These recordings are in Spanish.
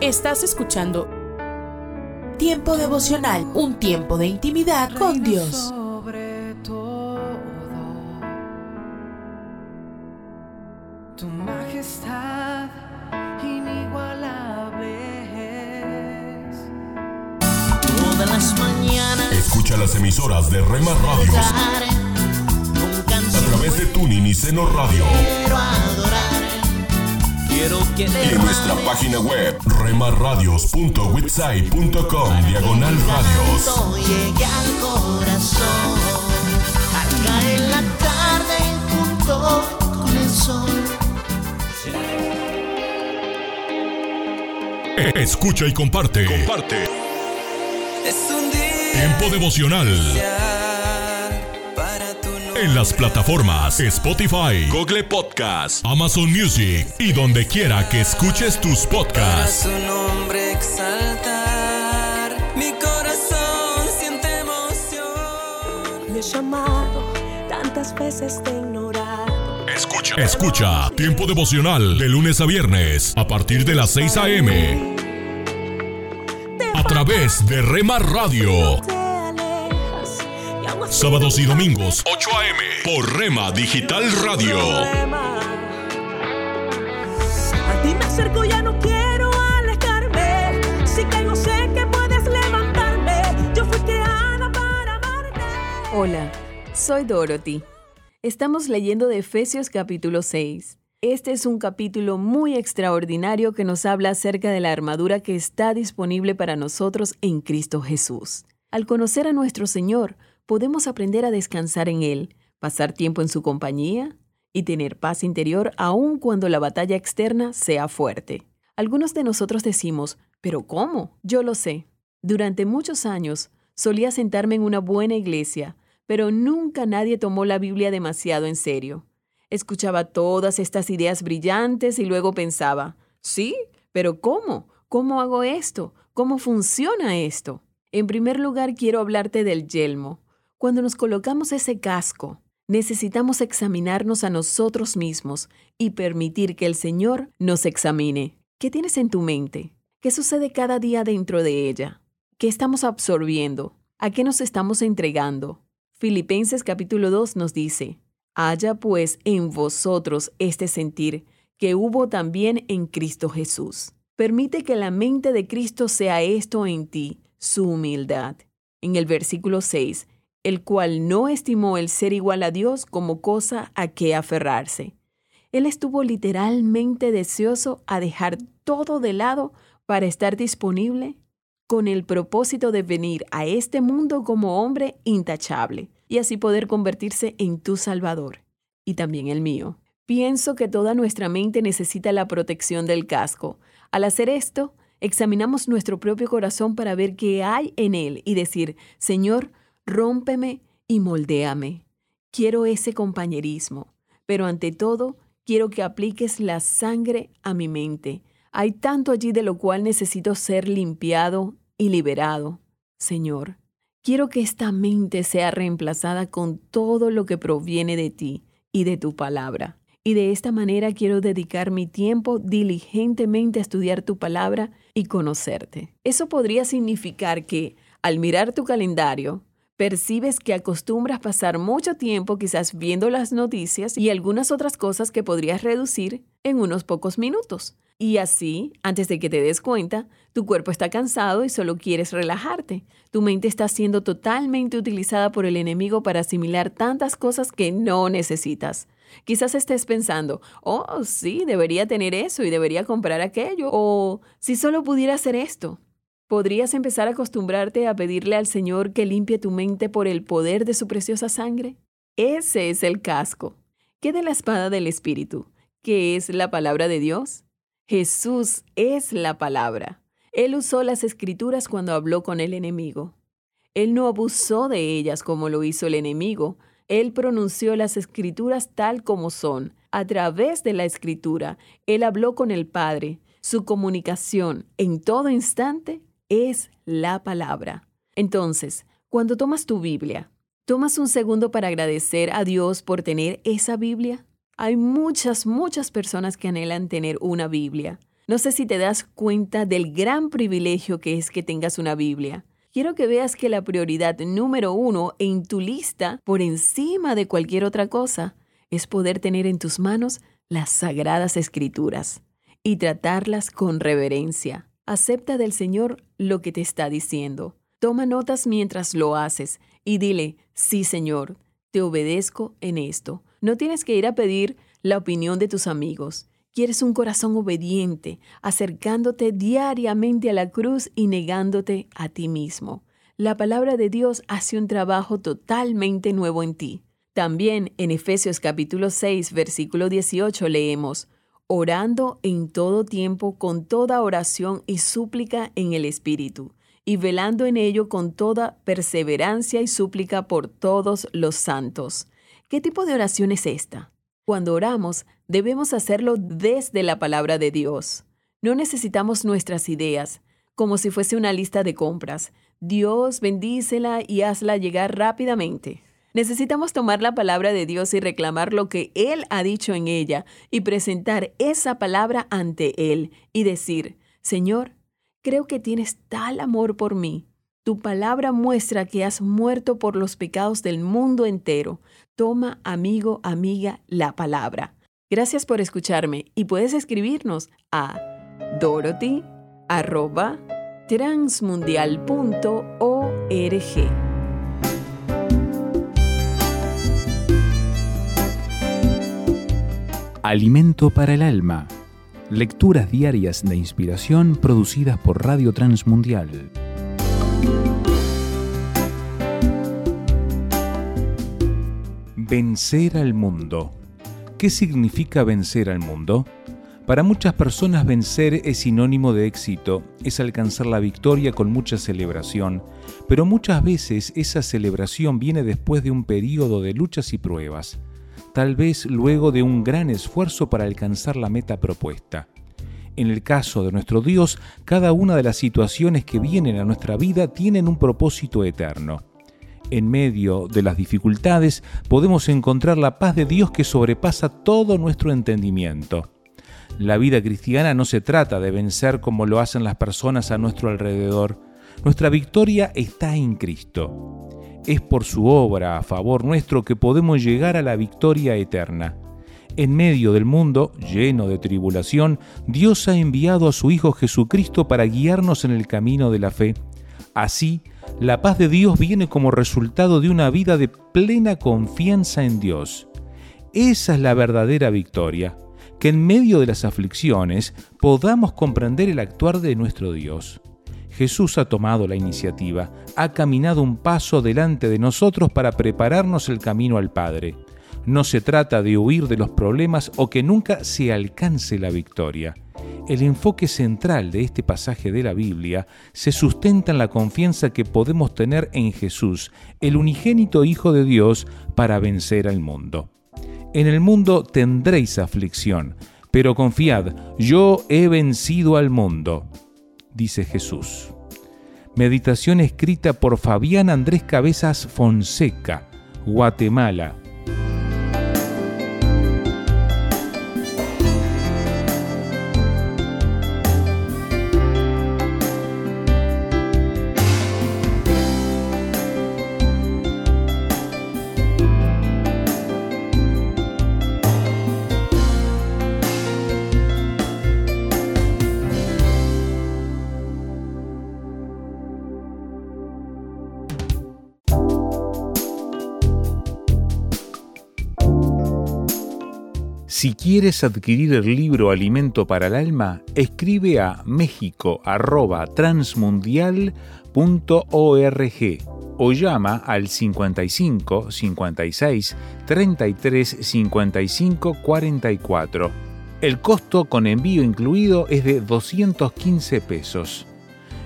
Estás escuchando Tiempo devocional, un tiempo de intimidad con Dios. Sobre todo, tu majestad inigualable es. Todas las mañanas Escucha las emisoras de Rema Radios a través de Tuning y Seno Radio quiero adorar. Quiero que y en nuestra página web remarradios.witsai.com diagonal radios. Llegue al corazón al caer la tarde junto con el sol. Escucha y comparte. Comparte. Es un día Tiempo devocional. En las plataformas Spotify, Google Podcast, Amazon Music y donde quiera que escuches tus Para podcasts. su nombre exaltar. Mi corazón siente emoción. Le he llamado, tantas veces te he ignorado. Escucha. Escucha Tiempo devocional de lunes a viernes a partir de las 6 a.m. a través de Rema Radio. Sábados y domingos 8 a.m. por Rema Digital Radio. A ti me acerco, ya no quiero alejarme. Si caigo, sé que puedes levantarme. Yo fui creada para amarte. Hola, soy Dorothy. Estamos leyendo de Efesios capítulo 6. Este es un capítulo muy extraordinario que nos habla acerca de la armadura que está disponible para nosotros en Cristo Jesús. Al conocer a nuestro Señor, podemos aprender a descansar en Él, pasar tiempo en su compañía y tener paz interior aun cuando la batalla externa sea fuerte. Algunos de nosotros decimos, ¿pero cómo? Yo lo sé. Durante muchos años solía sentarme en una buena iglesia, pero nunca nadie tomó la Biblia demasiado en serio. Escuchaba todas estas ideas brillantes y luego pensaba, sí, pero ¿cómo? ¿Cómo hago esto? ¿Cómo funciona esto? En primer lugar, quiero hablarte del yelmo. Cuando nos colocamos ese casco, necesitamos examinarnos a nosotros mismos y permitir que el Señor nos examine. ¿Qué tienes en tu mente? ¿Qué sucede cada día dentro de ella? ¿Qué estamos absorbiendo? ¿A qué nos estamos entregando? Filipenses capítulo 2 nos dice, Haya pues en vosotros este sentir que hubo también en Cristo Jesús. Permite que la mente de Cristo sea esto en ti, su humildad. En el versículo 6, el cual no estimó el ser igual a Dios como cosa a que aferrarse. Él estuvo literalmente deseoso a dejar todo de lado para estar disponible con el propósito de venir a este mundo como hombre intachable y así poder convertirse en tu Salvador y también el mío. Pienso que toda nuestra mente necesita la protección del casco. Al hacer esto, examinamos nuestro propio corazón para ver qué hay en él y decir, Señor, rómpeme y moldéame. Quiero ese compañerismo, pero ante todo, quiero que apliques la sangre a mi mente. Hay tanto allí de lo cual necesito ser limpiado y liberado. Señor, quiero que esta mente sea reemplazada con todo lo que proviene de ti y de tu palabra. Y de esta manera quiero dedicar mi tiempo diligentemente a estudiar tu palabra y conocerte. Eso podría significar que, al mirar tu calendario, percibes que acostumbras pasar mucho tiempo quizás viendo las noticias y algunas otras cosas que podrías reducir en unos pocos minutos. Y así, antes de que te des cuenta, tu cuerpo está cansado y solo quieres relajarte. Tu mente está siendo totalmente utilizada por el enemigo para asimilar tantas cosas que no necesitas. Quizás estés pensando, oh, sí, debería tener eso y debería comprar aquello, o si solo pudiera hacer esto. ¿Podrías empezar a acostumbrarte a pedirle al Señor que limpie tu mente por el poder de su preciosa sangre? Ese es el casco. ¿Qué de la espada del Espíritu? ¿Qué es la palabra de Dios? Jesús es la palabra. Él usó las escrituras cuando habló con el enemigo. Él no abusó de ellas como lo hizo el enemigo. Él pronunció las escrituras tal como son. A través de la escritura, Él habló con el Padre. Su comunicación en todo instante es la palabra. Entonces, cuando tomas tu Biblia, ¿tomas un segundo para agradecer a Dios por tener esa Biblia? Hay muchas, muchas personas que anhelan tener una Biblia, No sé si te das cuenta del gran privilegio que es que tengas una Biblia. Quiero que veas que la prioridad número uno en tu lista, por encima de cualquier otra cosa, es poder tener en tus manos las sagradas escrituras y tratarlas con reverencia. Acepta del Señor lo que te está diciendo. Toma notas mientras lo haces y dile, sí Señor, te obedezco en esto. No tienes que ir a pedir la opinión de tus amigos. Quieres un corazón obediente, acercándote diariamente a la cruz y negándote a ti mismo. La palabra de Dios hace un trabajo totalmente nuevo en ti. También en Efesios capítulo 6, versículo 18 leemos, orando en todo tiempo con toda oración y súplica en el Espíritu, y velando en ello con toda perseverancia y súplica por todos los santos. ¿Qué tipo de oración es esta? Cuando oramos, debemos hacerlo desde la palabra de Dios. No necesitamos nuestras ideas, como si fuese una lista de compras. Dios bendícela y hazla llegar rápidamente. Necesitamos tomar la palabra de Dios y reclamar lo que Él ha dicho en ella y presentar esa palabra ante Él y decir, Señor, creo que tienes tal amor por mí. Tu palabra muestra que has muerto por los pecados del mundo entero. Toma, amigo, amiga, la palabra. Gracias por escucharme y puedes escribirnos a dorothy@transmundial.org. Alimento para el alma. Lecturas diarias de inspiración producidas por Radio Transmundial. Vencer al mundo. ¿Qué significa vencer al mundo? Para muchas personas vencer es sinónimo de éxito, es alcanzar la victoria con mucha celebración, pero muchas veces esa celebración viene después de un periodo de luchas y pruebas tal vez luego de un gran esfuerzo para alcanzar la meta propuesta. En el caso de nuestro Dios, cada una de las situaciones que vienen a nuestra vida tienen un propósito eterno. En medio de las dificultades podemos encontrar la paz de Dios que sobrepasa todo nuestro entendimiento. La vida cristiana no se trata de vencer como lo hacen las personas a nuestro alrededor. Nuestra victoria está en Cristo. Es por su obra a favor nuestro que podemos llegar a la victoria eterna. En medio del mundo lleno de tribulación, Dios ha enviado a su Hijo Jesucristo para guiarnos en el camino de la fe. Así, la paz de Dios viene como resultado de una vida de plena confianza en Dios. Esa es la verdadera victoria, que en medio de las aflicciones podamos comprender el actuar de nuestro Dios. Jesús ha tomado la iniciativa, ha caminado un paso delante de nosotros para prepararnos el camino al Padre. No se trata de huir de los problemas o que nunca se alcance la victoria. El enfoque central de este pasaje de la Biblia se sustenta en la confianza que podemos tener en Jesús, el unigénito Hijo de Dios, para vencer al mundo. En el mundo tendréis aflicción, pero confiad, yo he vencido al mundo dice Jesús. Meditación escrita por Fabián Andrés Cabezas Fonseca, Guatemala, Si quieres adquirir el libro Alimento para el Alma, escribe a mexico@transmundial.org o llama al 55 56 33 55 44. El costo con envío incluido es de 215 pesos.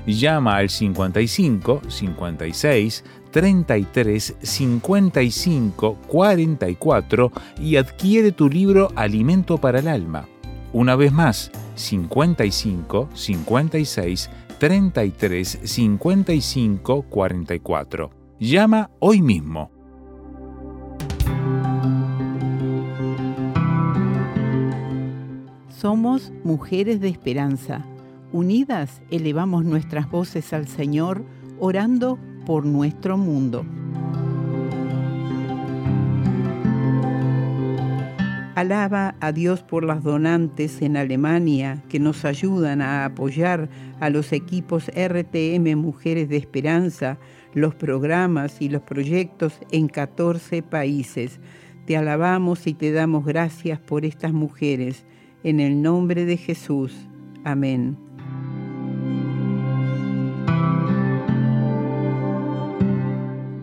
Llama al 55 56 33 55 44 y adquiere tu libro Alimento para el Alma. Una vez más, 55 56 33 55 44. Llama hoy mismo. Somos mujeres de esperanza. Unidas elevamos nuestras voces al Señor, orando por nuestro mundo. Alaba a Dios por las donantes en Alemania que nos ayudan a apoyar a los equipos RTM Mujeres de Esperanza, los programas y los proyectos en 14 países. Te alabamos y te damos gracias por estas mujeres. En el nombre de Jesús. Amén.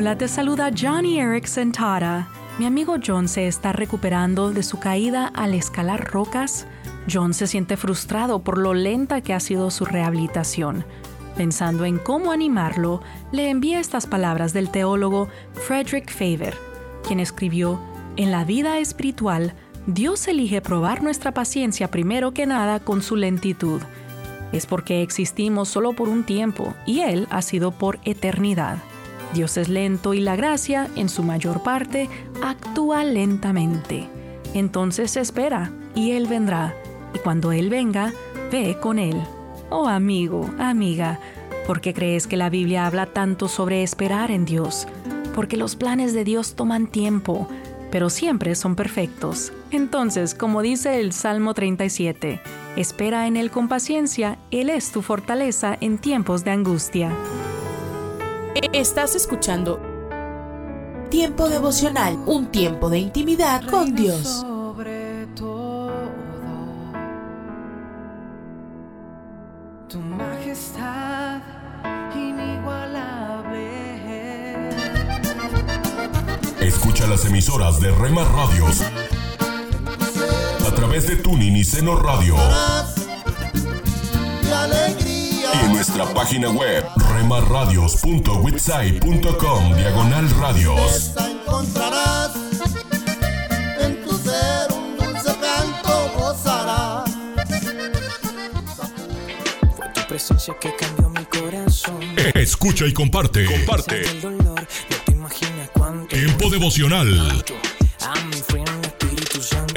Hola, te saluda Johnny Erickson Tara. Mi amigo John se está recuperando de su caída al escalar rocas. John se siente frustrado por lo lenta que ha sido su rehabilitación. Pensando en cómo animarlo, le envía estas palabras del teólogo Frederick Faber, quien escribió, En la vida espiritual, Dios elige probar nuestra paciencia primero que nada con su lentitud. Es porque existimos solo por un tiempo y Él ha sido por eternidad. Dios es lento y la gracia, en su mayor parte, actúa lentamente. Entonces espera y Él vendrá. Y cuando Él venga, ve con Él. Oh amigo, amiga, ¿por qué crees que la Biblia habla tanto sobre esperar en Dios? Porque los planes de Dios toman tiempo, pero siempre son perfectos. Entonces, como dice el Salmo 37, espera en Él con paciencia, Él es tu fortaleza en tiempos de angustia. Estás escuchando Tiempo devocional, un tiempo de intimidad con Dios. Sobre todo, tu majestad inigualable. Escucha las emisoras de Rema Radios a través de Tuning y Seno Radio y alegría. y en nuestra página web diagonal radios. Esta encontrarás en tu ser un dulce canto gozarás. Fue tu presencia que cambió mi corazón. Escucha y comparte. Comparte. El dolor, no te imaginas cuánto. Tiempo devocional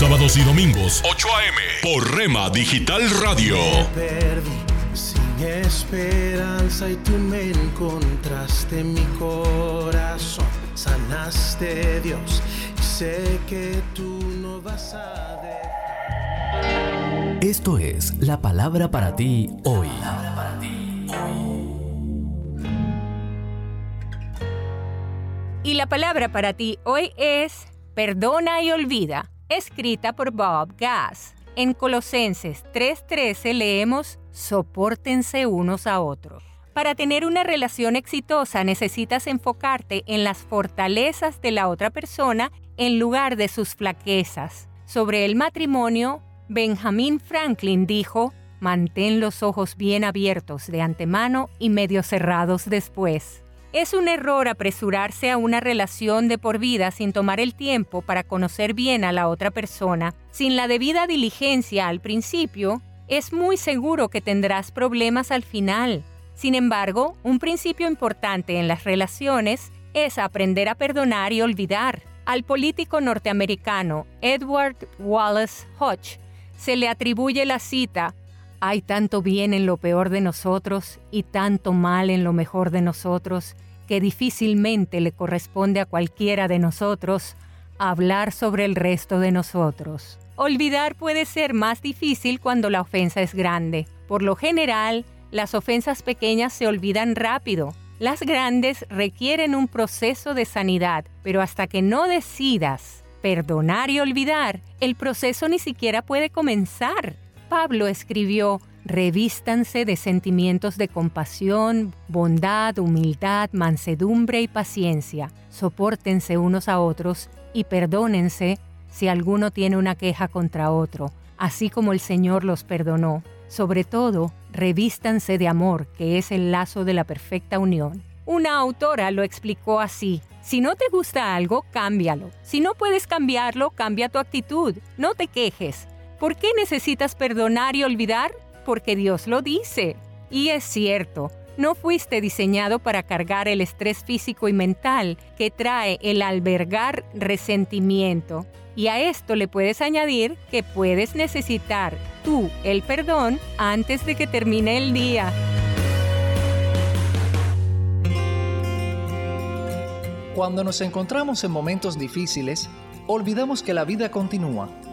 Sábados y domingos 8 a.m. por Rema Digital Radio. perdí sin esperanza y tú me encontraste en mi corazón. Sanaste Dios y sé que tú no vas a dejar. Esto es la palabra para ti hoy. Y la palabra para ti hoy es Perdona y olvida, escrita por Bob Gass. En Colosenses 3:13 leemos Sopórtense unos a otros. Para tener una relación exitosa necesitas enfocarte en las fortalezas de la otra persona en lugar de sus flaquezas. Sobre el matrimonio, Benjamin Franklin dijo, mantén los ojos bien abiertos de antemano y medio cerrados después. Es un error apresurarse a una relación de por vida sin tomar el tiempo para conocer bien a la otra persona. Sin la debida diligencia al principio, es muy seguro que tendrás problemas al final. Sin embargo, un principio importante en las relaciones es aprender a perdonar y olvidar. Al político norteamericano Edward Wallace Hodge se le atribuye la cita, hay tanto bien en lo peor de nosotros y tanto mal en lo mejor de nosotros que difícilmente le corresponde a cualquiera de nosotros hablar sobre el resto de nosotros. Olvidar puede ser más difícil cuando la ofensa es grande. Por lo general, las ofensas pequeñas se olvidan rápido. Las grandes requieren un proceso de sanidad, pero hasta que no decidas perdonar y olvidar, el proceso ni siquiera puede comenzar. Pablo escribió, revístanse de sentimientos de compasión, bondad, humildad, mansedumbre y paciencia, sopórtense unos a otros y perdónense si alguno tiene una queja contra otro, así como el Señor los perdonó. Sobre todo, revístanse de amor, que es el lazo de la perfecta unión. Una autora lo explicó así. Si no te gusta algo, cámbialo. Si no puedes cambiarlo, cambia tu actitud. No te quejes. ¿Por qué necesitas perdonar y olvidar? Porque Dios lo dice. Y es cierto, no fuiste diseñado para cargar el estrés físico y mental que trae el albergar resentimiento. Y a esto le puedes añadir que puedes necesitar tú el perdón antes de que termine el día. Cuando nos encontramos en momentos difíciles, olvidamos que la vida continúa,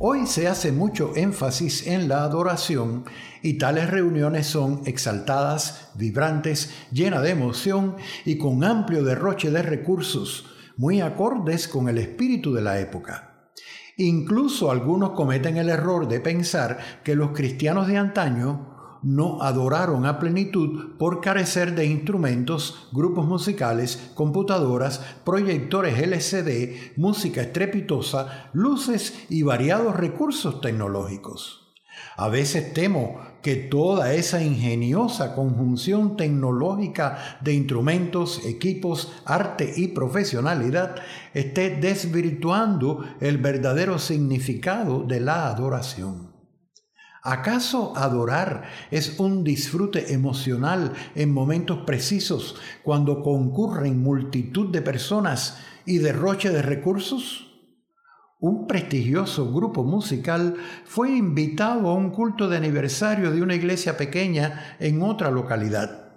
Hoy se hace mucho énfasis en la adoración y tales reuniones son exaltadas, vibrantes, llenas de emoción y con amplio derroche de recursos muy acordes con el espíritu de la época. Incluso algunos cometen el error de pensar que los cristianos de antaño no adoraron a plenitud por carecer de instrumentos, grupos musicales, computadoras, proyectores LCD, música estrepitosa, luces y variados recursos tecnológicos. A veces temo que toda esa ingeniosa conjunción tecnológica de instrumentos, equipos, arte y profesionalidad esté desvirtuando el verdadero significado de la adoración. ¿Acaso adorar es un disfrute emocional en momentos precisos cuando concurren multitud de personas y derroche de recursos? Un prestigioso grupo musical fue invitado a un culto de aniversario de una iglesia pequeña en otra localidad.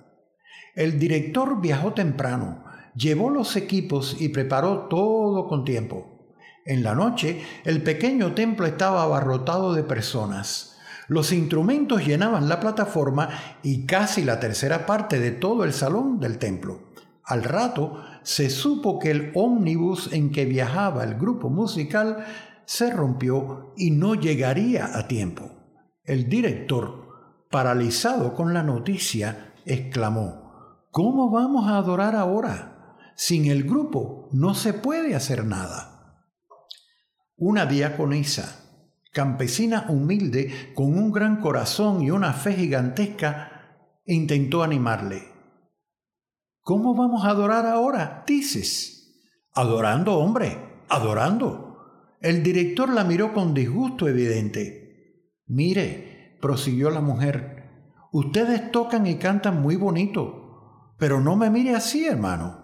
El director viajó temprano, llevó los equipos y preparó todo con tiempo. En la noche, el pequeño templo estaba abarrotado de personas. Los instrumentos llenaban la plataforma y casi la tercera parte de todo el salón del templo. Al rato se supo que el ómnibus en que viajaba el grupo musical se rompió y no llegaría a tiempo. El director, paralizado con la noticia, exclamó, ¿Cómo vamos a adorar ahora? Sin el grupo no se puede hacer nada. Una diaconisa, campesina humilde, con un gran corazón y una fe gigantesca, intentó animarle. ¿Cómo vamos a adorar ahora? Dices. Adorando, hombre, adorando. El director la miró con disgusto evidente. Mire, prosiguió la mujer, ustedes tocan y cantan muy bonito, pero no me mire así, hermano.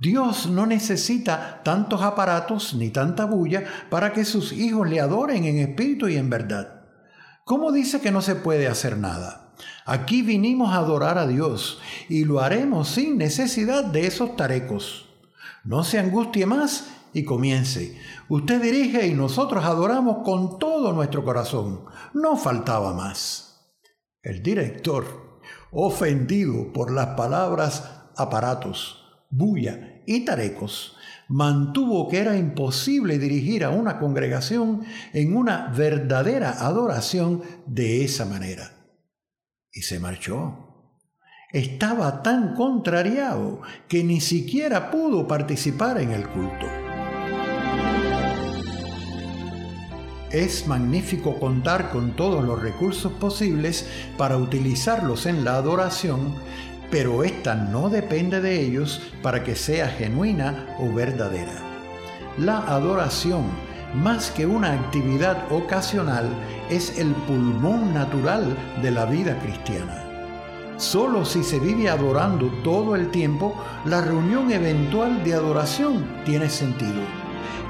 Dios no necesita tantos aparatos ni tanta bulla para que sus hijos le adoren en espíritu y en verdad. ¿Cómo dice que no se puede hacer nada? Aquí vinimos a adorar a Dios y lo haremos sin necesidad de esos tarecos. No se angustie más y comience. Usted dirige y nosotros adoramos con todo nuestro corazón. No faltaba más. El director, ofendido por las palabras aparatos, bulla y tarecos, mantuvo que era imposible dirigir a una congregación en una verdadera adoración de esa manera y se marchó. Estaba tan contrariado que ni siquiera pudo participar en el culto. Es magnífico contar con todos los recursos posibles para utilizarlos en la adoración, pero esta no depende de ellos para que sea genuina o verdadera. La adoración más que una actividad ocasional, es el pulmón natural de la vida cristiana. Solo si se vive adorando todo el tiempo, la reunión eventual de adoración tiene sentido.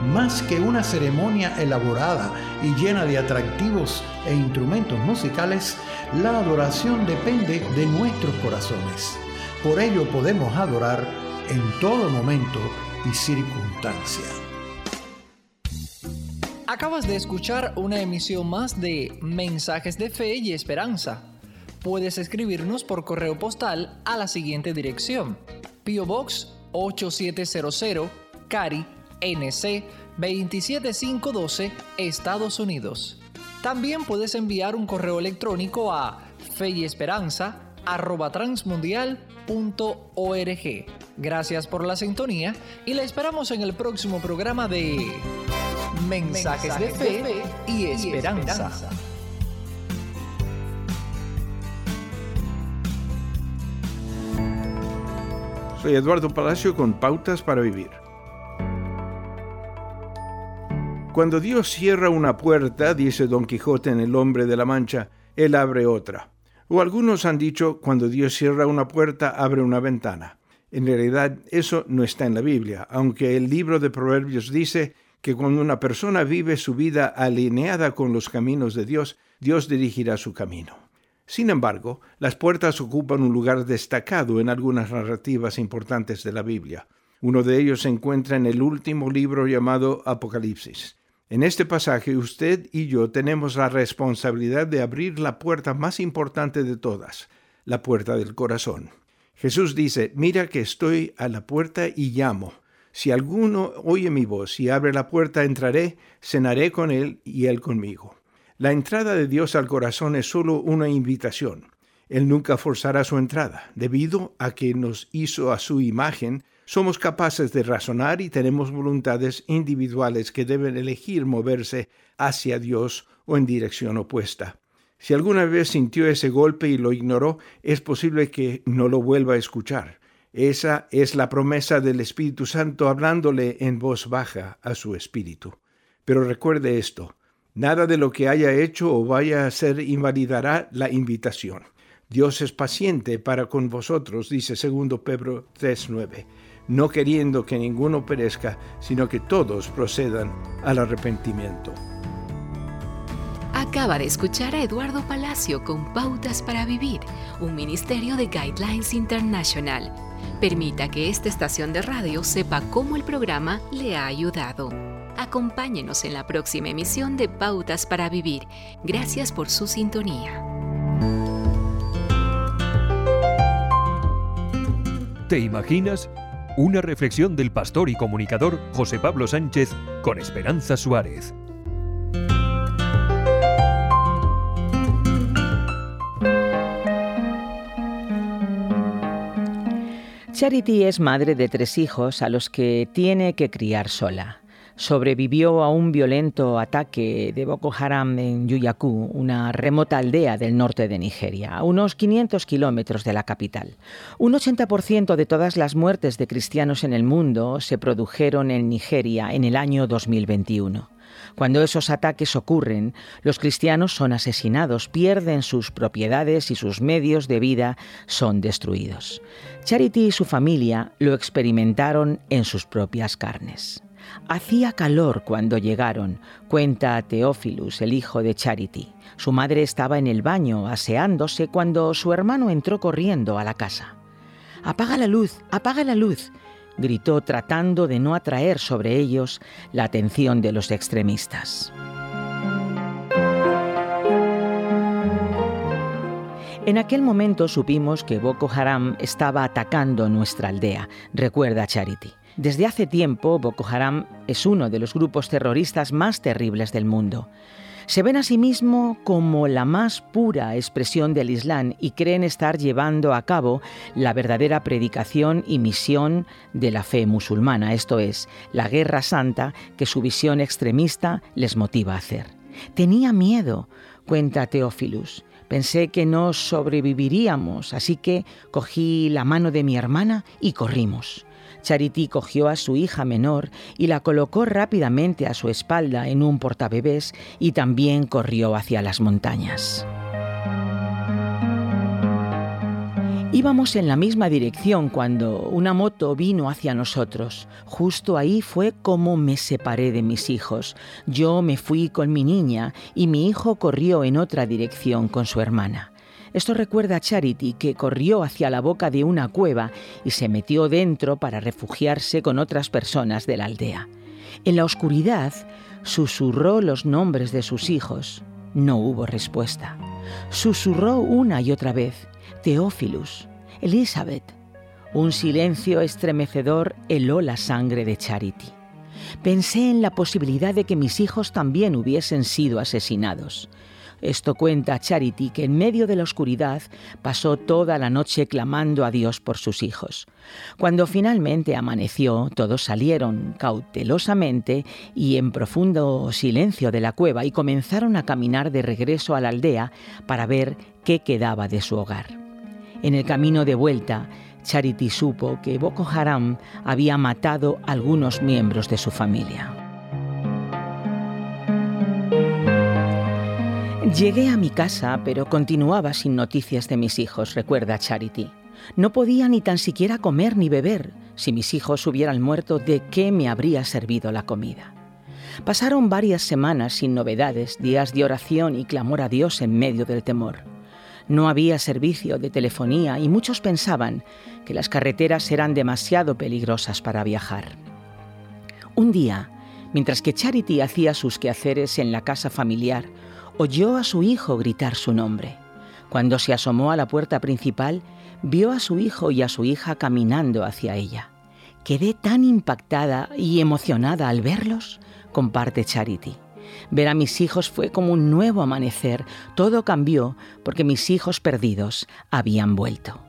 Más que una ceremonia elaborada y llena de atractivos e instrumentos musicales, la adoración depende de nuestros corazones. Por ello podemos adorar en todo momento y circunstancia. Acabas de escuchar una emisión más de Mensajes de Fe y Esperanza. Puedes escribirnos por correo postal a la siguiente dirección: Pio Box 8700, Cari, NC 27512, Estados Unidos. También puedes enviar un correo electrónico a feyesperanza@transmundial.org. Gracias por la sintonía y la esperamos en el próximo programa de Mensajes, de, fe y, esperanza. Soy Eduardo Palacio con Pautas para Vivir. Cuando Dios cierra una puerta, dice Don Quijote en El hombre de la Mancha, Él abre otra. O algunos han dicho, cuando Dios cierra una puerta, abre una ventana. En realidad, eso no está en la Biblia, aunque el libro de Proverbios dice que cuando una persona vive su vida alineada con los caminos de Dios, Dios dirigirá su camino. Sin embargo, las puertas ocupan un lugar destacado en algunas narrativas importantes de la Biblia. Uno de ellos se encuentra en el último libro llamado Apocalipsis. En este pasaje usted y yo tenemos la responsabilidad de abrir la puerta más importante de todas, la puerta del corazón. Jesús dice, mira que estoy a la puerta y llamo. Si alguno oye mi voz y abre la puerta, entraré, cenaré con él y él conmigo. La entrada de Dios al corazón es solo una invitación. Él nunca forzará su entrada. Debido a que nos hizo a su imagen, somos capaces de razonar y tenemos voluntades individuales que deben elegir moverse hacia Dios o en dirección opuesta. Si alguna vez sintió ese golpe y lo ignoró, es posible que no lo vuelva a escuchar. Esa es la promesa del Espíritu Santo hablándole en voz baja a su espíritu. Pero recuerde esto, Nada de lo que haya hecho o vaya a hacer invalidará la invitación. Dios es paciente para con vosotros, dice 2 Pedro 3:9, no queriendo que ninguno perezca, sino que todos procedan al arrepentimiento. Acaba de escuchar a Eduardo Palacio con Pautas para Vivir, un ministerio de Guidelines International. Permita que esta estación de radio sepa cómo el programa le ha ayudado. Acompáñenos en la próxima emisión de Pautas para Vivir. Gracias por su sintonía. ¿Te imaginas? Una reflexión del pastor y comunicador José Pablo Sánchez con Esperanza Suárez. Charity es madre de tres hijos a los que tiene que criar sola sobrevivió a un violento ataque de Boko Haram en Yuyaku, una remota aldea del norte de Nigeria, a unos 500 kilómetros de la capital. Un 80% de todas las muertes de cristianos en el mundo se produjeron en Nigeria en el año 2021. Cuando esos ataques ocurren, los cristianos son asesinados, pierden sus propiedades y sus medios de vida son destruidos. Charity y su familia lo experimentaron en sus propias carnes. Hacía calor cuando llegaron, cuenta Teófilus, el hijo de Charity. Su madre estaba en el baño aseándose cuando su hermano entró corriendo a la casa. Apaga la luz, apaga la luz, gritó tratando de no atraer sobre ellos la atención de los extremistas. En aquel momento supimos que Boko Haram estaba atacando nuestra aldea, recuerda Charity. Desde hace tiempo, Boko Haram es uno de los grupos terroristas más terribles del mundo. Se ven a sí mismo como la más pura expresión del Islam y creen estar llevando a cabo la verdadera predicación y misión de la fe musulmana, esto es, la guerra santa que su visión extremista les motiva a hacer. Tenía miedo, cuenta Teófilus. Pensé que no sobreviviríamos, así que cogí la mano de mi hermana y corrimos. Charity cogió a su hija menor y la colocó rápidamente a su espalda en un portabebés y también corrió hacia las montañas. Íbamos en la misma dirección cuando una moto vino hacia nosotros. Justo ahí fue como me separé de mis hijos. Yo me fui con mi niña y mi hijo corrió en otra dirección con su hermana. Esto recuerda a Charity, que corrió hacia la boca de una cueva y se metió dentro para refugiarse con otras personas de la aldea. En la oscuridad susurró los nombres de sus hijos. No hubo respuesta. Susurró una y otra vez Teófilus, Elizabeth. Un silencio estremecedor heló la sangre de Charity. Pensé en la posibilidad de que mis hijos también hubiesen sido asesinados. Esto cuenta Charity que en medio de la oscuridad pasó toda la noche clamando a Dios por sus hijos. Cuando finalmente amaneció, todos salieron cautelosamente y en profundo silencio de la cueva y comenzaron a caminar de regreso a la aldea para ver qué quedaba de su hogar. En el camino de vuelta, Charity supo que Boko Haram había matado algunos miembros de su familia. Llegué a mi casa, pero continuaba sin noticias de mis hijos, recuerda Charity. No podía ni tan siquiera comer ni beber. Si mis hijos hubieran muerto, ¿de qué me habría servido la comida? Pasaron varias semanas sin novedades, días de oración y clamor a Dios en medio del temor. No había servicio de telefonía y muchos pensaban que las carreteras eran demasiado peligrosas para viajar. Un día, mientras que Charity hacía sus quehaceres en la casa familiar, oyó a su hijo gritar su nombre. Cuando se asomó a la puerta principal, vio a su hijo y a su hija caminando hacia ella. Quedé tan impactada y emocionada al verlos, comparte Charity. Ver a mis hijos fue como un nuevo amanecer. Todo cambió porque mis hijos perdidos habían vuelto.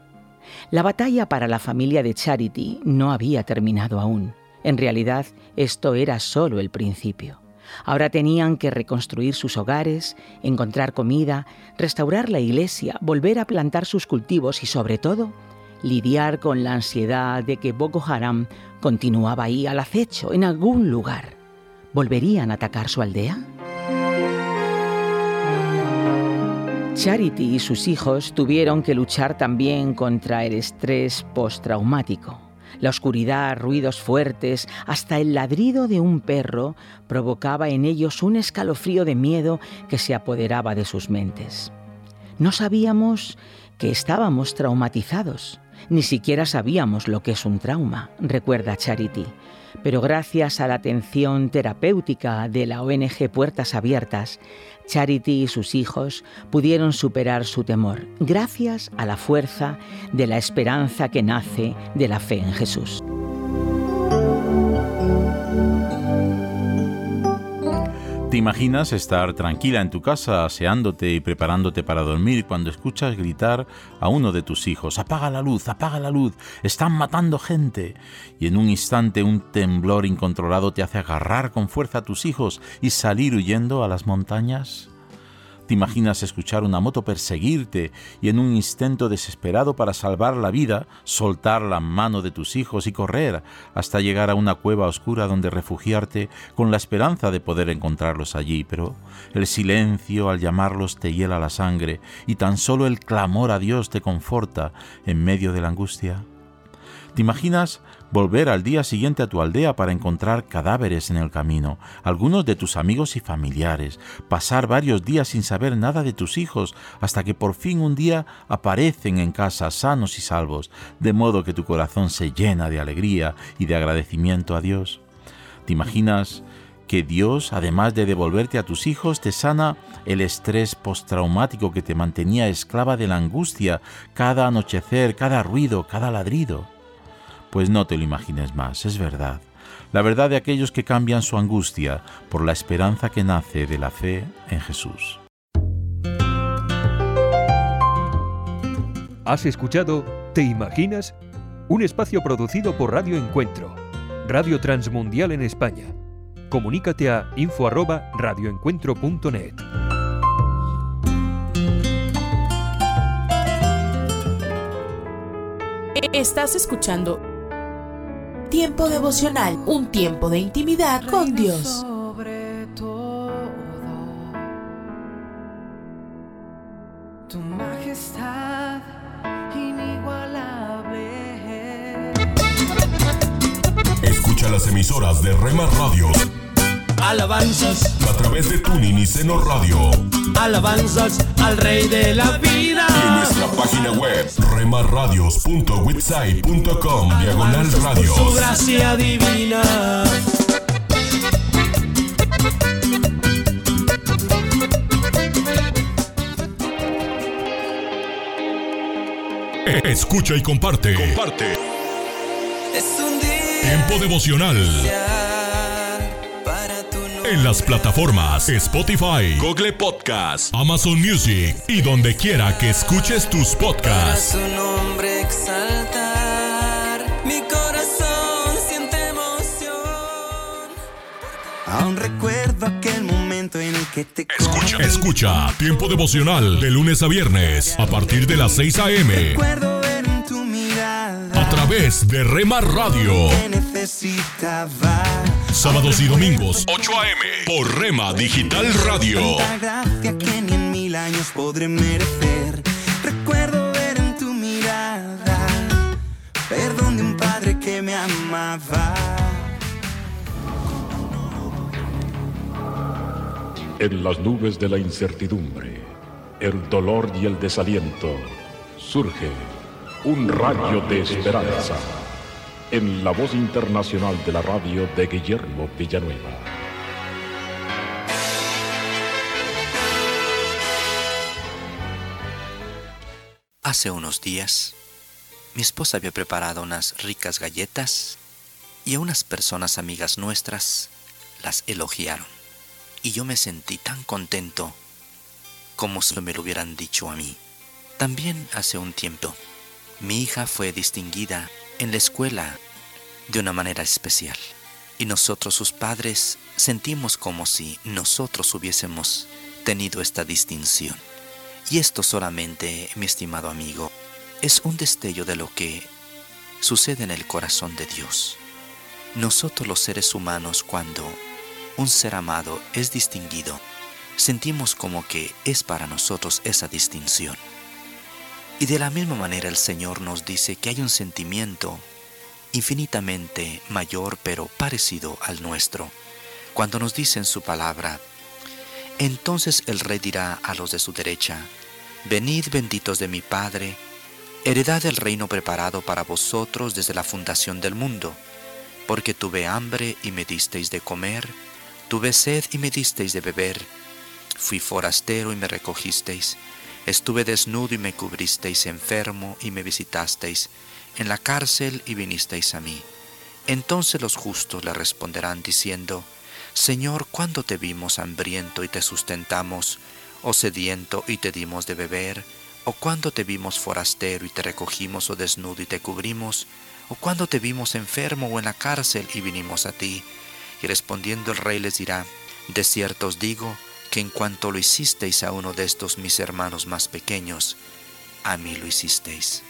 La batalla para la familia de Charity no había terminado aún. En realidad, esto era solo el principio. Ahora tenían que reconstruir sus hogares, encontrar comida, restaurar la iglesia, volver a plantar sus cultivos y sobre todo, lidiar con la ansiedad de que Boko Haram continuaba ahí al acecho en algún lugar. ¿Volverían a atacar su aldea? Charity y sus hijos tuvieron que luchar también contra el estrés postraumático. La oscuridad, ruidos fuertes, hasta el ladrido de un perro provocaba en ellos un escalofrío de miedo que se apoderaba de sus mentes. No sabíamos que estábamos traumatizados, ni siquiera sabíamos lo que es un trauma, recuerda Charity pero gracias a la atención terapéutica de la ONG Puertas Abiertas, Charity y sus hijos pudieron superar su temor, gracias a la fuerza de la esperanza que nace de la fe en Jesús. ¿Te imaginas estar tranquila en tu casa, aseándote y preparándote para dormir cuando escuchas gritar a uno de tus hijos, apaga la luz, apaga la luz, están matando gente? Y en un instante un temblor incontrolado te hace agarrar con fuerza a tus hijos y salir huyendo a las montañas? ¿Te imaginas escuchar una moto perseguirte y en un instinto desesperado para salvar la vida, soltar la mano de tus hijos y correr hasta llegar a una cueva oscura donde refugiarte con la esperanza de poder encontrarlos allí? Pero el silencio al llamarlos te hiela la sangre y tan solo el clamor a Dios te conforta en medio de la angustia. ¿Te imaginas volver al día siguiente a tu aldea para encontrar cadáveres en el camino, algunos de tus amigos y familiares, pasar varios días sin saber nada de tus hijos, hasta que por fin un día aparecen en casa sanos y salvos, de modo que tu corazón se llena de alegría y de agradecimiento a Dios? ¿Te imaginas que Dios, además de devolverte a tus hijos, te sana el estrés postraumático que te mantenía esclava de la angustia, cada anochecer, cada ruido, cada ladrido? Pues no te lo imagines más, es verdad. La verdad de aquellos que cambian su angustia por la esperanza que nace de la fe en Jesús. ¿Has escuchado ¿Te imaginas? Un espacio producido por Radio Encuentro, Radio Transmundial en España. Comunícate a info@radioencuentro.net. Estás escuchando Tiempo devocional, un tiempo de intimidad con Dios. Sobre todo, tu majestad inigualable. Escucha las emisoras de Rema Radios Alabanzas, a través de Tuning y Seno Radio alabanzas al Rey de la vida. y en nuestra página web remarradios.witsai.com diagonal Por su gracia divina. Escucha y comparte. Comparte. Es un día Tiempo devocional. En las plataformas Spotify, Google Podcast, Amazon Music y donde quiera que escuches tus Para podcasts. tu nombre exaltar. Mi corazón siente emoción. Aún recuerdo aquel momento en el que te Escucha, escucha Tiempo devocional de lunes a viernes a partir de las 6 a.m. recuerdo ver en tu mirada a través de Rema Radio. necesitaba. Sábados y domingos 8 a.m. por Rema Digital Radio. Tanta gracia que ni en mil años podré merecer. Recuerdo ver en tu mirada perdón de un padre que me amaba. En las nubes de la incertidumbre, el dolor y el desaliento, surge un rayo de esperanza en la voz internacional de la radio de Guillermo Villanueva. Hace unos días, mi esposa había preparado unas ricas galletas y a unas personas amigas nuestras las elogiaron. Y yo me sentí tan contento como si me lo hubieran dicho a mí. También hace un tiempo, mi hija fue distinguida en la escuela de una manera especial. Y nosotros, sus padres, sentimos como si nosotros hubiésemos tenido esta distinción. Y esto solamente, mi estimado amigo, es un destello de lo que sucede en el corazón de Dios. Nosotros los seres humanos cuando un ser amado es distinguido, sentimos como que es para nosotros esa distinción. Y de la misma manera el Señor nos dice que hay un sentimiento infinitamente mayor pero parecido al nuestro, cuando nos dice en su palabra, entonces el rey dirá a los de su derecha, Venid benditos de mi Padre, heredad del reino preparado para vosotros desde la fundación del mundo, porque tuve hambre y me disteis de comer, tuve sed y me disteis de beber, fui forastero y me recogisteis, estuve desnudo y me cubristeis, enfermo y me visitasteis, en la cárcel y vinisteis a mí. Entonces los justos le responderán diciendo, Señor, ¿cuándo te vimos hambriento y te sustentamos, o sediento y te dimos de beber? ¿O cuándo te vimos forastero y te recogimos, o desnudo y te cubrimos? ¿O cuándo te vimos enfermo o en la cárcel y vinimos a ti? Y respondiendo el rey les dirá, De cierto os digo, que en cuanto lo hicisteis a uno de estos mis hermanos más pequeños, a mí lo hicisteis.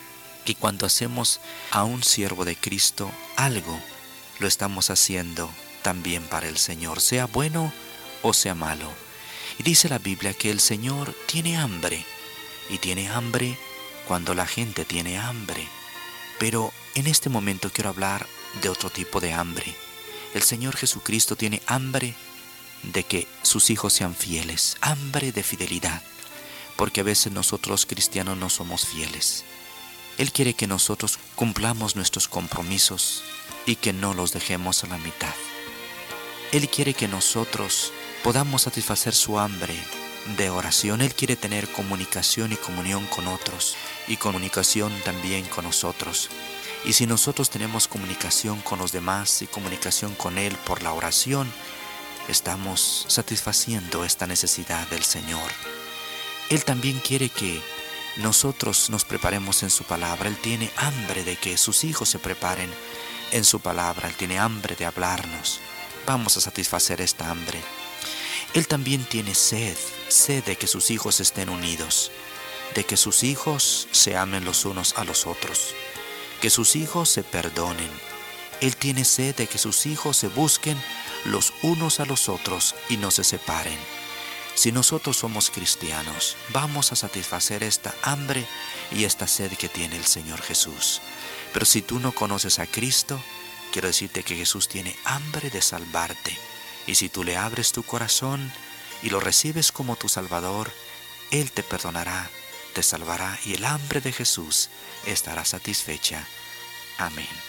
Y cuando hacemos a un siervo de Cristo algo, lo estamos haciendo también para el Señor, sea bueno o sea malo. Y dice la Biblia que el Señor tiene hambre, y tiene hambre cuando la gente tiene hambre. Pero en este momento quiero hablar de otro tipo de hambre. El Señor Jesucristo tiene hambre de que sus hijos sean fieles, hambre de fidelidad, porque a veces nosotros cristianos no somos fieles. Él quiere que nosotros cumplamos nuestros compromisos y que no los dejemos a la mitad. Él quiere que nosotros podamos satisfacer su hambre de oración. Él quiere tener comunicación y comunión con otros y comunicación también con nosotros. Y si nosotros tenemos comunicación con los demás y comunicación con Él por la oración, estamos satisfaciendo esta necesidad del Señor. Él también quiere que nosotros nos preparemos en su palabra. Él tiene hambre de que sus hijos se preparen en su palabra. Él tiene hambre de hablarnos. Vamos a satisfacer esta hambre. Él también tiene sed, sed de que sus hijos estén unidos, de que sus hijos se amen los unos a los otros, que sus hijos se perdonen, Él tiene sed de que sus hijos se busquen los unos a los otros y no se separen. Si nosotros somos cristianos, vamos a satisfacer esta hambre y esta sed que tiene el Señor Jesús. Pero si tú no conoces a Cristo, quiero decirte que Jesús tiene hambre de salvarte. Y si tú le abres tu corazón y lo recibes como tu Salvador, Él te perdonará, te salvará y el hambre de Jesús estará satisfecha. Amén.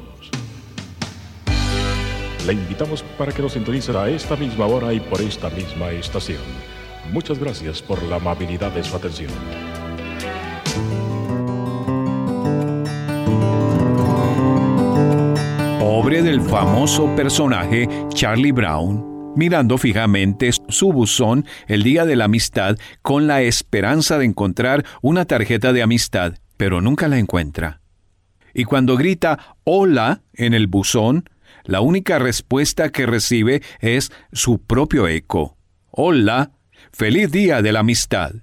Le invitamos para que nos sintonice a esta misma hora y por esta misma estación. Muchas gracias por la amabilidad de su atención. Pobre del famoso personaje Charlie Brown, mirando fijamente su buzón el día de la amistad con la esperanza de encontrar una tarjeta de amistad, pero nunca la encuentra. Y cuando grita hola en el buzón, la única respuesta que recibe es su propio eco. Hola, feliz día de la amistad.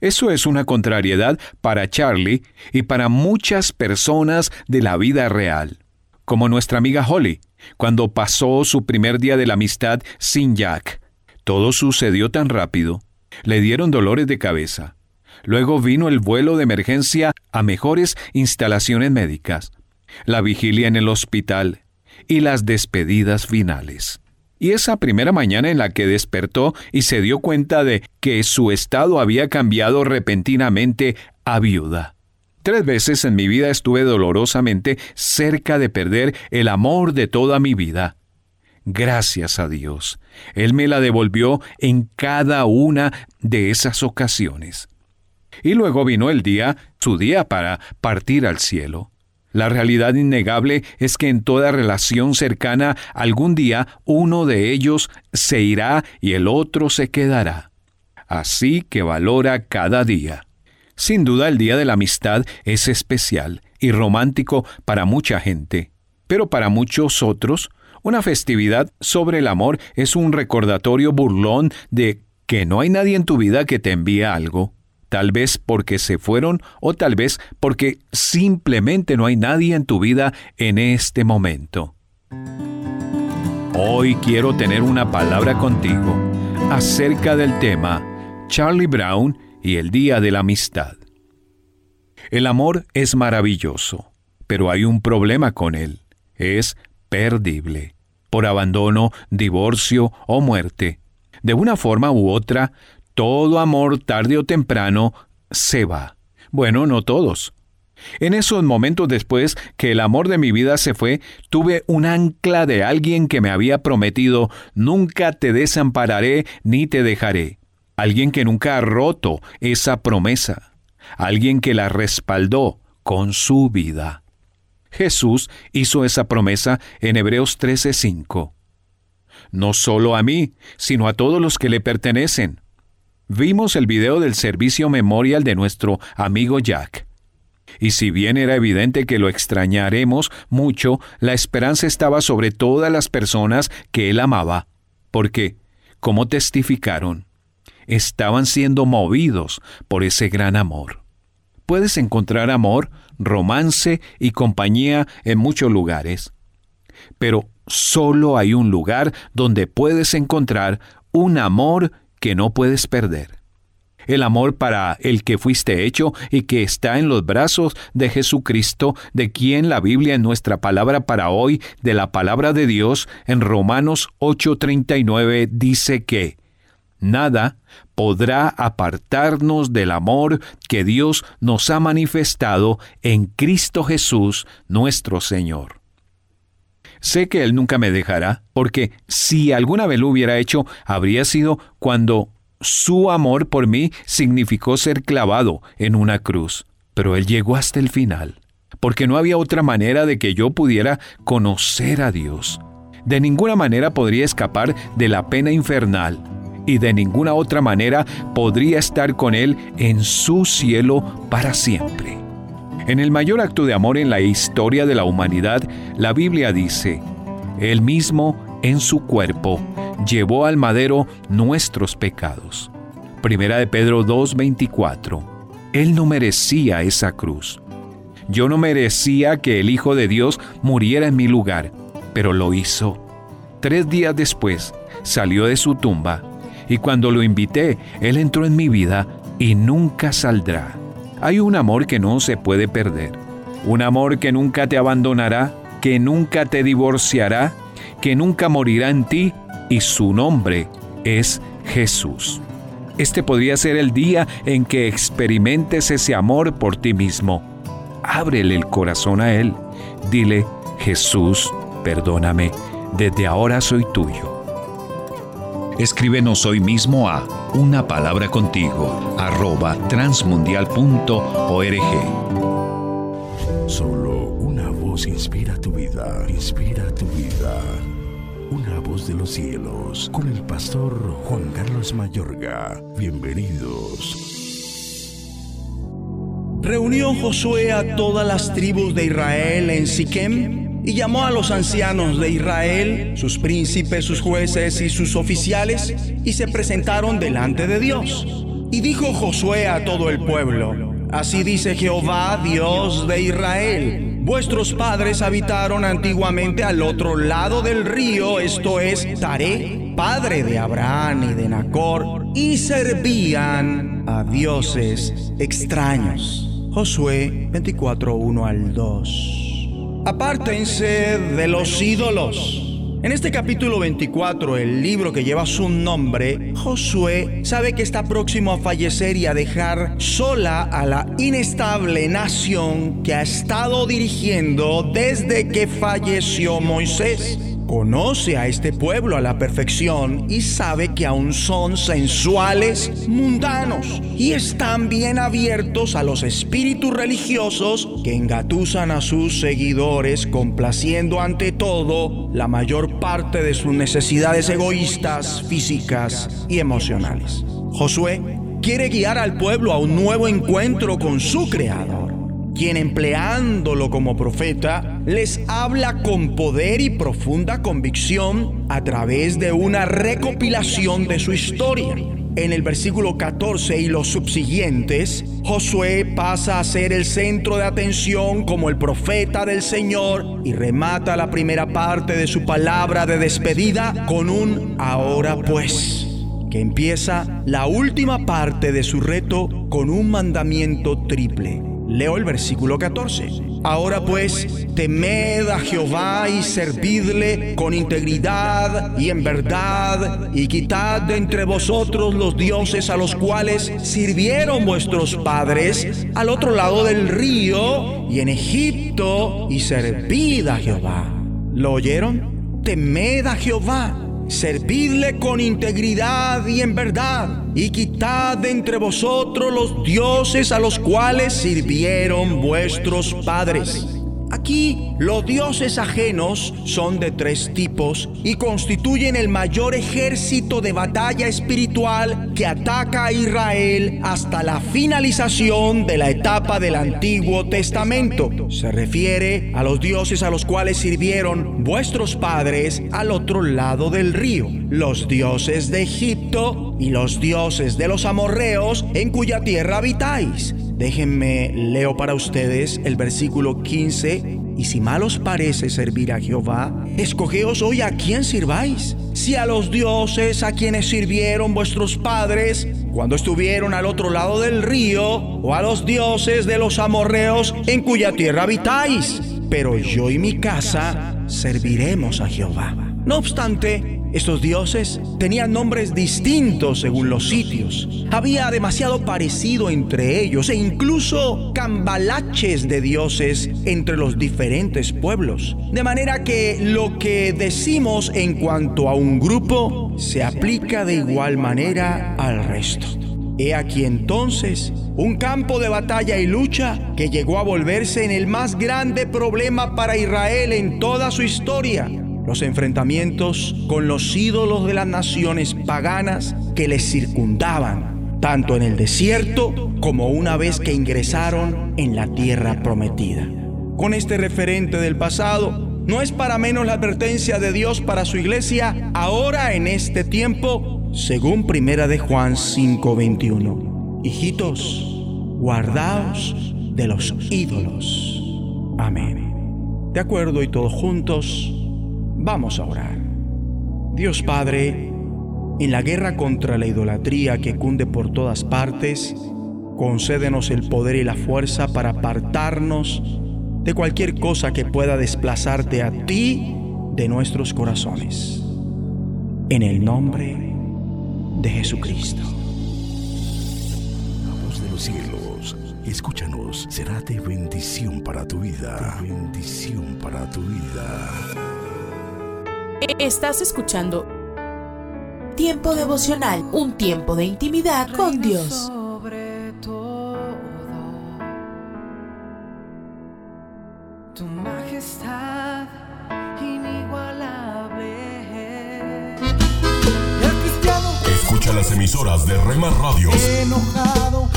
Eso es una contrariedad para Charlie y para muchas personas de la vida real, como nuestra amiga Holly, cuando pasó su primer día de la amistad sin Jack. Todo sucedió tan rápido. Le dieron dolores de cabeza. Luego vino el vuelo de emergencia a mejores instalaciones médicas, la vigilia en el hospital, y las despedidas finales. Y esa primera mañana en la que despertó y se dio cuenta de que su estado había cambiado repentinamente a viuda. Tres veces en mi vida estuve dolorosamente cerca de perder el amor de toda mi vida. Gracias a Dios, Él me la devolvió en cada una de esas ocasiones. Y luego vino el día, su día para partir al cielo. La realidad innegable es que en toda relación cercana algún día uno de ellos se irá y el otro se quedará. Así que valora cada día. Sin duda el Día de la Amistad es especial y romántico para mucha gente, pero para muchos otros, una festividad sobre el amor es un recordatorio burlón de que no hay nadie en tu vida que te envíe algo tal vez porque se fueron o tal vez porque simplemente no hay nadie en tu vida en este momento. Hoy quiero tener una palabra contigo acerca del tema Charlie Brown y el Día de la Amistad. El amor es maravilloso, pero hay un problema con él. Es perdible. Por abandono, divorcio o muerte. De una forma u otra, todo amor tarde o temprano se va. Bueno, no todos. En esos momentos después que el amor de mi vida se fue, tuve un ancla de alguien que me había prometido, nunca te desampararé ni te dejaré. Alguien que nunca ha roto esa promesa. Alguien que la respaldó con su vida. Jesús hizo esa promesa en Hebreos 13:5. No solo a mí, sino a todos los que le pertenecen. Vimos el video del servicio memorial de nuestro amigo Jack. Y si bien era evidente que lo extrañaremos mucho, la esperanza estaba sobre todas las personas que él amaba, porque, como testificaron, estaban siendo movidos por ese gran amor. Puedes encontrar amor, romance y compañía en muchos lugares, pero solo hay un lugar donde puedes encontrar un amor que no puedes perder. El amor para el que fuiste hecho y que está en los brazos de Jesucristo, de quien la Biblia en nuestra palabra para hoy, de la palabra de Dios, en Romanos 8:39 dice que nada podrá apartarnos del amor que Dios nos ha manifestado en Cristo Jesús nuestro Señor. Sé que Él nunca me dejará, porque si alguna vez lo hubiera hecho, habría sido cuando su amor por mí significó ser clavado en una cruz. Pero Él llegó hasta el final, porque no había otra manera de que yo pudiera conocer a Dios. De ninguna manera podría escapar de la pena infernal y de ninguna otra manera podría estar con Él en su cielo para siempre. En el mayor acto de amor en la historia de la humanidad, la Biblia dice, Él mismo en su cuerpo llevó al madero nuestros pecados. Primera de Pedro 2:24. Él no merecía esa cruz. Yo no merecía que el Hijo de Dios muriera en mi lugar, pero lo hizo. Tres días después salió de su tumba y cuando lo invité, Él entró en mi vida y nunca saldrá. Hay un amor que no se puede perder, un amor que nunca te abandonará, que nunca te divorciará, que nunca morirá en ti y su nombre es Jesús. Este podría ser el día en que experimentes ese amor por ti mismo. Ábrele el corazón a Él. Dile, Jesús, perdóname, desde ahora soy tuyo. Escríbenos hoy mismo a una palabra contigo arroba transmundial.org. Solo una voz inspira tu vida, inspira tu vida. Una voz de los cielos, con el pastor Juan Carlos Mayorga. Bienvenidos. Reunió Josué a todas las tribus de Israel en Siquem y llamó a los ancianos de Israel, sus príncipes, sus jueces y sus oficiales, y se presentaron delante de Dios. Y dijo Josué a todo el pueblo, Así dice Jehová, Dios de Israel. Vuestros padres habitaron antiguamente al otro lado del río, esto es Taré, padre de Abraham y de Nacor, y servían a dioses extraños. Josué 24, 1 al 2. Apártense de los ídolos. En este capítulo 24, el libro que lleva su nombre, Josué sabe que está próximo a fallecer y a dejar sola a la inestable nación que ha estado dirigiendo desde que falleció Moisés conoce a este pueblo a la perfección y sabe que aún son sensuales, mundanos y están bien abiertos a los espíritus religiosos que engatusan a sus seguidores complaciendo ante todo la mayor parte de sus necesidades egoístas, físicas y emocionales. Josué quiere guiar al pueblo a un nuevo encuentro con su creador quien empleándolo como profeta les habla con poder y profunda convicción a través de una recopilación de su historia. En el versículo 14 y los subsiguientes, Josué pasa a ser el centro de atención como el profeta del Señor y remata la primera parte de su palabra de despedida con un ahora pues, que empieza la última parte de su reto con un mandamiento triple. Leo el versículo 14. Ahora pues, temed a Jehová y servidle con integridad y en verdad, y quitad de entre vosotros los dioses a los cuales sirvieron vuestros padres al otro lado del río y en Egipto, y servid a Jehová. ¿Lo oyeron? Temed a Jehová servidle con integridad y en verdad, y quitad de entre vosotros los dioses a los cuales sirvieron vuestros padres Aquí los dioses ajenos son de tres tipos y constituyen el mayor ejército de batalla espiritual que ataca a Israel hasta la finalización de la etapa del Antiguo Testamento. Se refiere a los dioses a los cuales sirvieron vuestros padres al otro lado del río, los dioses de Egipto y los dioses de los amorreos en cuya tierra habitáis Déjenme leo para ustedes el versículo 15. Y si mal os parece servir a Jehová, escogeos hoy a quién sirváis. Si a los dioses a quienes sirvieron vuestros padres cuando estuvieron al otro lado del río, o a los dioses de los amorreos en cuya tierra habitáis. Pero yo y mi casa serviremos a Jehová. No obstante, estos dioses tenían nombres distintos según los sitios. Había demasiado parecido entre ellos e incluso cambalaches de dioses entre los diferentes pueblos. De manera que lo que decimos en cuanto a un grupo se aplica de igual manera al resto. He aquí entonces un campo de batalla y lucha que llegó a volverse en el más grande problema para Israel en toda su historia los enfrentamientos con los ídolos de las naciones paganas que les circundaban, tanto en el desierto como una vez que ingresaron en la tierra prometida. Con este referente del pasado, no es para menos la advertencia de Dios para su iglesia ahora en este tiempo, según Primera de Juan 5:21. Hijitos, guardaos de los ídolos. Amén. De acuerdo y todos juntos, vamos a orar. Dios Padre, en la guerra contra la idolatría que cunde por todas partes, concédenos el poder y la fuerza para apartarnos de cualquier cosa que pueda desplazarte a ti de nuestros corazones. En el nombre de Jesucristo. La de los cielos, escúchanos, será de bendición para tu vida. Bendición para tu vida. Estás escuchando Tiempo devocional, un tiempo de intimidad con Dios. Tu majestad inigualable. El cristiano Escucha las emisoras de Rema Radio enojado.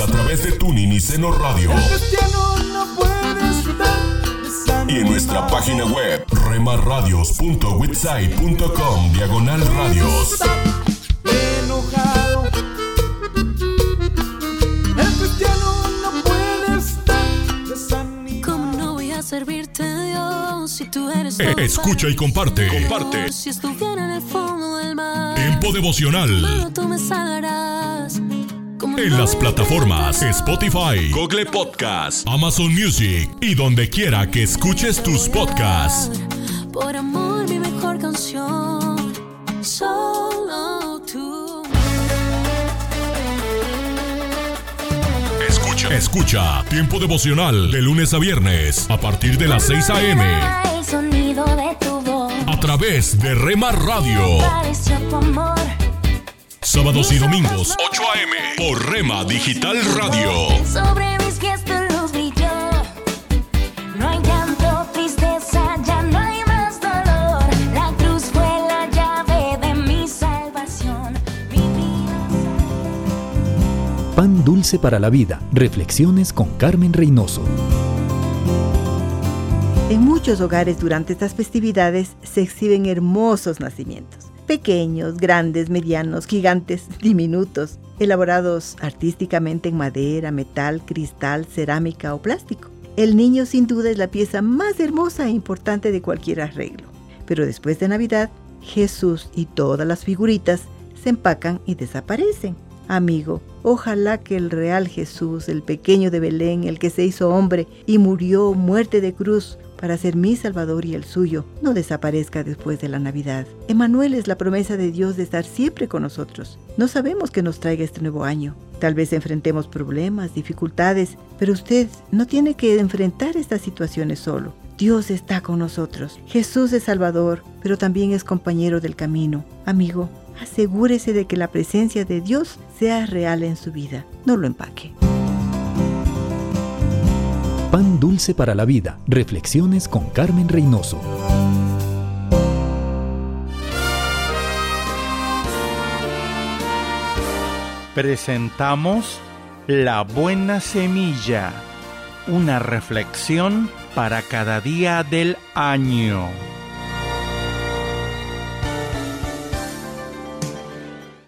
a través de Tuning y Seno Radio El cristiano no puede estar y en nuestra página web remarradios.witsai.com diagonal radios. enojado. El cristiano no puede estar desanimado. ¿Cómo no voy a servirte, Dios, si tú eres Eh, Escucha y comparte. Comparte. Si estuviera en el fondo del mar, Tiempo devocional solo tú me salvarás. ¿Cómo en las plataformas Spotify, Google Podcast, Amazon Music y donde quiera que escuches tus podcasts. Por amor, mi mejor canción. Solo tú. Escucha. Escucha Tiempo devocional de lunes a viernes a partir de las 6 a.m. A través de Rema Radio. Sábados y domingos 8 a.m. por Rema Digital Radio. Sobre mis pies tu luz brilló. No hay llanto, tristeza, ya no hay más dolor. La cruz fue la llave de mi salvación. Pan dulce para la vida. Reflexiones con Carmen Reynoso. En muchos hogares durante estas festividades se exhiben hermosos nacimientos, pequeños, grandes, medianos, gigantes, diminutos, elaborados artísticamente en madera, metal, cristal, cerámica o plástico. El niño sin duda es la pieza más hermosa e importante de cualquier arreglo. Pero después de Navidad, Jesús y todas las figuritas se empacan y desaparecen. Amigo, ojalá que el real Jesús, el pequeño de Belén, el que se hizo hombre y murió muerte de cruz para ser mi Salvador y el suyo, no desaparezca después de la Navidad. Emanuel es la promesa de Dios de estar siempre con nosotros. No sabemos qué nos traiga este nuevo año. Tal vez enfrentemos problemas, dificultades, pero usted no tiene que enfrentar estas situaciones solo. Dios está con nosotros. Jesús es Salvador, pero también es compañero del camino. Amigo, asegúrese de que la presencia de Dios sea real en su vida. No lo empaque. Pan dulce para la vida. Reflexiones con Carmen Reynoso. Presentamos La Buena Semilla, una reflexión para cada día del año.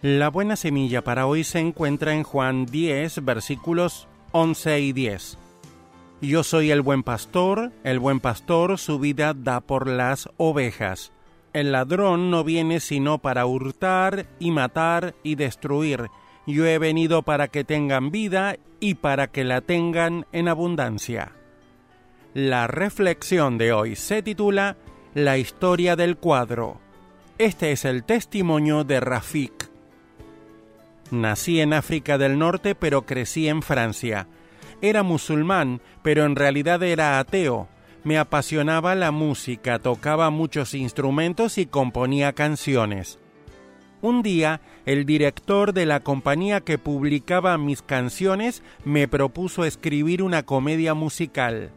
La buena semilla para hoy se encuentra en Juan 10, versículos 11 y 10. Yo soy el buen pastor, el buen pastor su vida da por las ovejas. El ladrón no viene sino para hurtar y matar y destruir. Yo he venido para que tengan vida y para que la tengan en abundancia. La reflexión de hoy se titula La historia del cuadro. Este es el testimonio de Rafik. Nací en África del Norte pero crecí en Francia. Era musulmán, pero en realidad era ateo. Me apasionaba la música, tocaba muchos instrumentos y componía canciones. Un día, el director de la compañía que publicaba mis canciones me propuso escribir una comedia musical.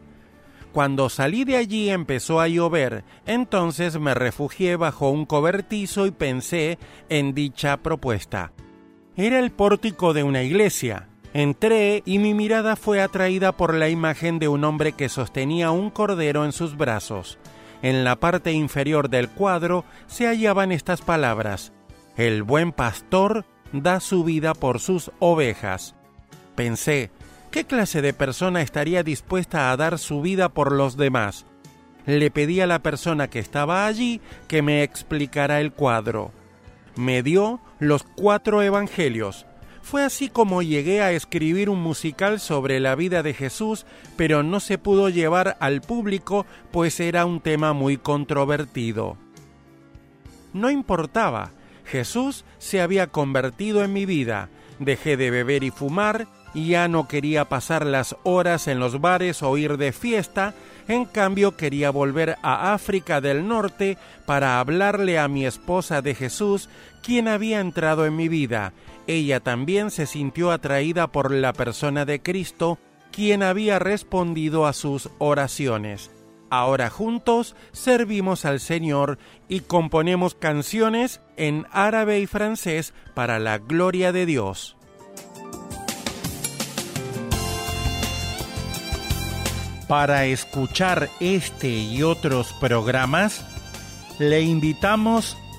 cuando salí de allí empezó a llover, entonces me refugié bajo un cobertizo y pensé en dicha propuesta. Era el pórtico de una iglesia. Entré y mi mirada fue atraída por la imagen de un hombre que sostenía un cordero en sus brazos. En la parte inferior del cuadro se hallaban estas palabras, El buen pastor da su vida por sus ovejas. Pensé, ¿qué clase de persona estaría dispuesta a dar su vida por los demás? Le pedí a la persona que estaba allí que me explicara el cuadro. Me dio los cuatro evangelios. Fue así como llegué a escribir un musical sobre la vida de Jesús, pero no se pudo llevar al público pues era un tema muy controvertido. No importaba, Jesús se había convertido en mi vida, dejé de beber y fumar, y ya no quería pasar las horas en los bares o ir de fiesta, en cambio quería volver a África del Norte para hablarle a mi esposa de Jesús, quien había entrado en mi vida, ella también se sintió atraída por la persona de Cristo, quien había respondido a sus oraciones. Ahora juntos servimos al Señor y componemos canciones en árabe y francés para la gloria de Dios. Para escuchar este y otros programas, le invitamos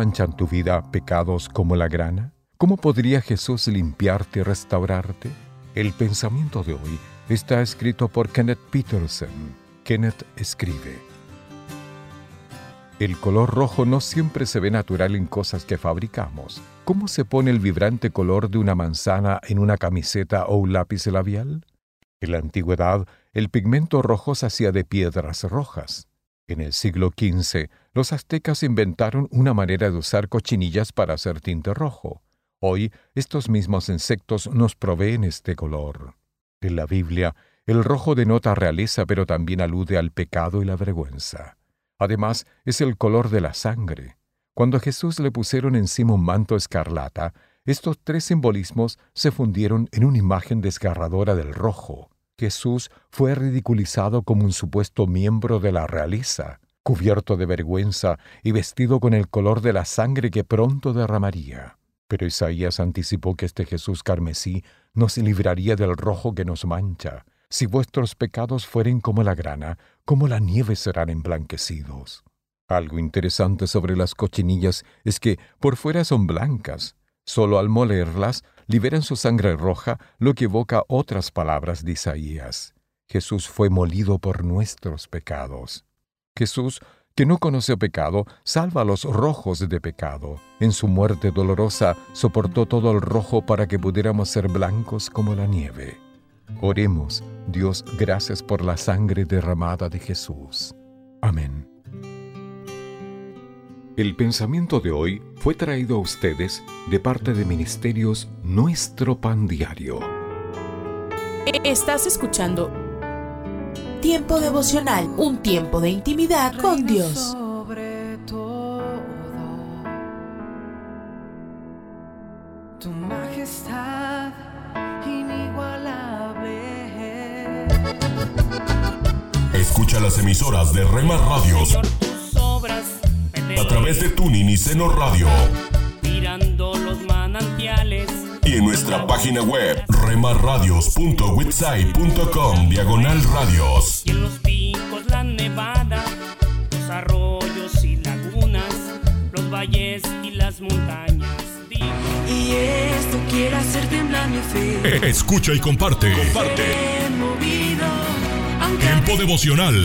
manchan tu vida pecados como la grana? ¿Cómo podría Jesús limpiarte y restaurarte? El pensamiento de hoy está escrito por Kenneth Peterson. Kenneth escribe. El color rojo no siempre se ve natural en cosas que fabricamos. ¿Cómo se pone el vibrante color de una manzana en una camiseta o un lápiz labial? En la antigüedad, el pigmento rojo se hacía de piedras rojas. En el siglo XV, los aztecas inventaron una manera de usar cochinillas para hacer tinte rojo. Hoy, estos mismos insectos nos proveen este color. En la Biblia, el rojo denota realeza, pero también alude al pecado y la vergüenza. Además, es el color de la sangre. Cuando a Jesús le pusieron encima un manto escarlata, estos tres simbolismos se fundieron en una imagen desgarradora del rojo. Jesús fue ridiculizado como un supuesto miembro de la realeza, cubierto de vergüenza y vestido con el color de la sangre que pronto derramaría. Pero Isaías anticipó que este Jesús carmesí nos libraría del rojo que nos mancha. Si vuestros pecados fueren como la grana, como la nieve serán emblanquecidos. Algo interesante sobre las cochinillas es que por fuera son blancas, solo al molerlas liberan su sangre roja, lo que evoca otras palabras de Isaías. Jesús fue molido por nuestros pecados. Jesús, que no conoció pecado, salva a los rojos de pecado. En su muerte dolorosa soportó todo el rojo para que pudiéramos ser blancos como la nieve. Oremos, Dios, gracias por la sangre derramada de Jesús. Amén. El pensamiento de hoy fue traído a ustedes de parte de Ministerios Nuestro Pan Diario. Estás escuchando Tiempo devocional, un tiempo de intimidad con Dios. Sobre todo, tu majestad inigualable. Escucha las emisoras de Rema Radios a través de Tuning y Seno Radio mirando los manantiales. y en nuestra página web remarradios.witsai.com diagonal radios. Y en los picos la nevada, los arroyos y lagunas, los valles y las montañas. Y esto quiere hacer temblar mi fe. Escucha y comparte. Comparte. Movido, Tiempo Tiempo devocional